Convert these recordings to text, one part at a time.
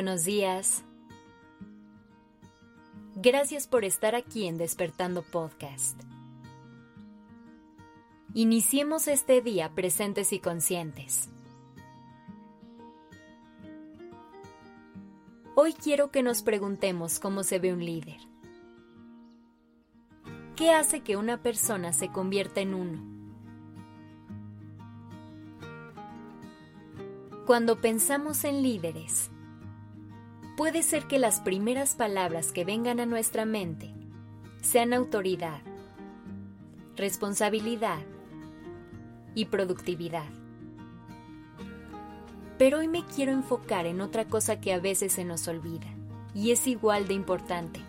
buenos días. Gracias por estar aquí en Despertando Podcast. Iniciemos este día presentes y conscientes. Hoy quiero que nos preguntemos cómo se ve un líder. ¿Qué hace que una persona se convierta en uno? Cuando pensamos en líderes, puede ser que las primeras palabras que vengan a nuestra mente sean autoridad, responsabilidad y productividad. Pero hoy me quiero enfocar en otra cosa que a veces se nos olvida y es igual de importante.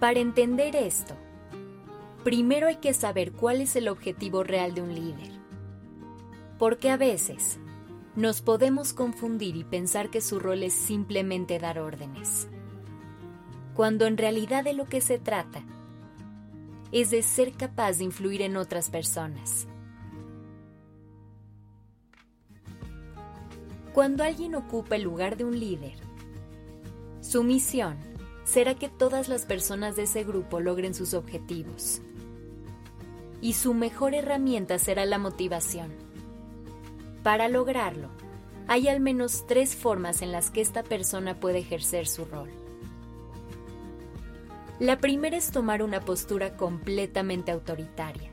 Para entender esto, primero hay que saber cuál es el objetivo real de un líder. Porque a veces nos podemos confundir y pensar que su rol es simplemente dar órdenes, cuando en realidad de lo que se trata es de ser capaz de influir en otras personas. Cuando alguien ocupa el lugar de un líder, su misión será que todas las personas de ese grupo logren sus objetivos. Y su mejor herramienta será la motivación. Para lograrlo, hay al menos tres formas en las que esta persona puede ejercer su rol. La primera es tomar una postura completamente autoritaria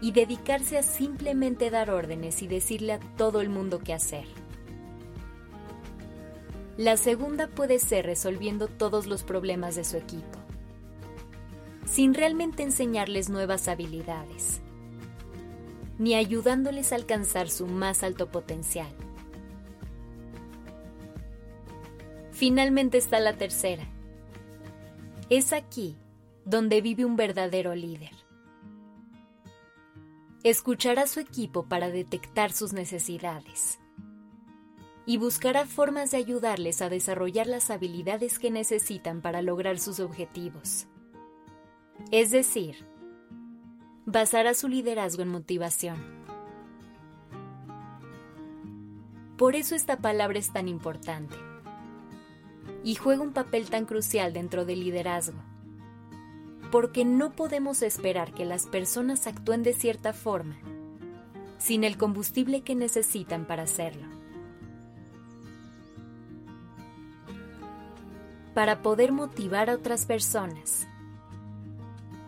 y dedicarse a simplemente dar órdenes y decirle a todo el mundo qué hacer. La segunda puede ser resolviendo todos los problemas de su equipo, sin realmente enseñarles nuevas habilidades, ni ayudándoles a alcanzar su más alto potencial. Finalmente está la tercera, es aquí donde vive un verdadero líder. Escuchará a su equipo para detectar sus necesidades y buscará formas de ayudarles a desarrollar las habilidades que necesitan para lograr sus objetivos. Es decir, basará su liderazgo en motivación. Por eso esta palabra es tan importante y juega un papel tan crucial dentro del liderazgo. Porque no podemos esperar que las personas actúen de cierta forma sin el combustible que necesitan para hacerlo. Para poder motivar a otras personas,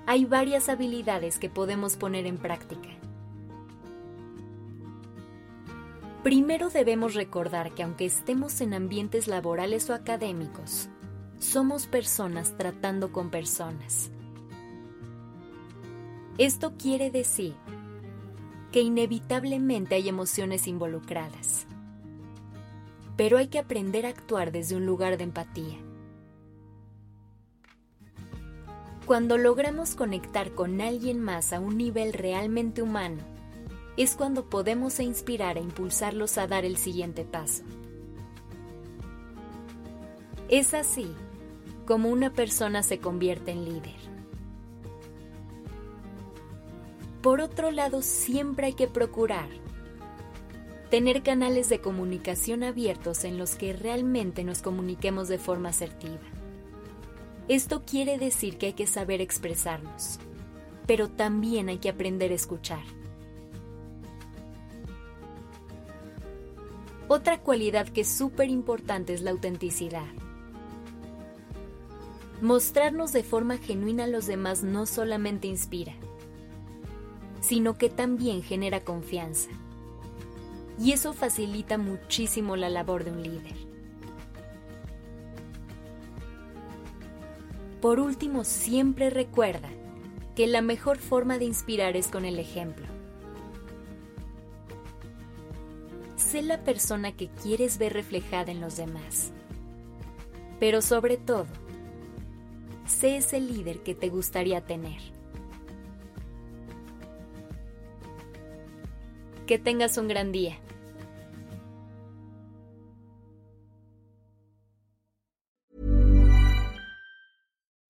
hay varias habilidades que podemos poner en práctica. Primero debemos recordar que aunque estemos en ambientes laborales o académicos, somos personas tratando con personas. Esto quiere decir que inevitablemente hay emociones involucradas, pero hay que aprender a actuar desde un lugar de empatía. Cuando logramos conectar con alguien más a un nivel realmente humano, es cuando podemos inspirar e impulsarlos a dar el siguiente paso. Es así como una persona se convierte en líder. Por otro lado, siempre hay que procurar tener canales de comunicación abiertos en los que realmente nos comuniquemos de forma asertiva. Esto quiere decir que hay que saber expresarnos, pero también hay que aprender a escuchar. Otra cualidad que es súper importante es la autenticidad. Mostrarnos de forma genuina a los demás no solamente inspira, sino que también genera confianza. Y eso facilita muchísimo la labor de un líder. Por último, siempre recuerda que la mejor forma de inspirar es con el ejemplo. sé la persona que quieres ver reflejada en los demás. Pero sobre todo, sé ese líder que te gustaría tener. Que tengas un gran día.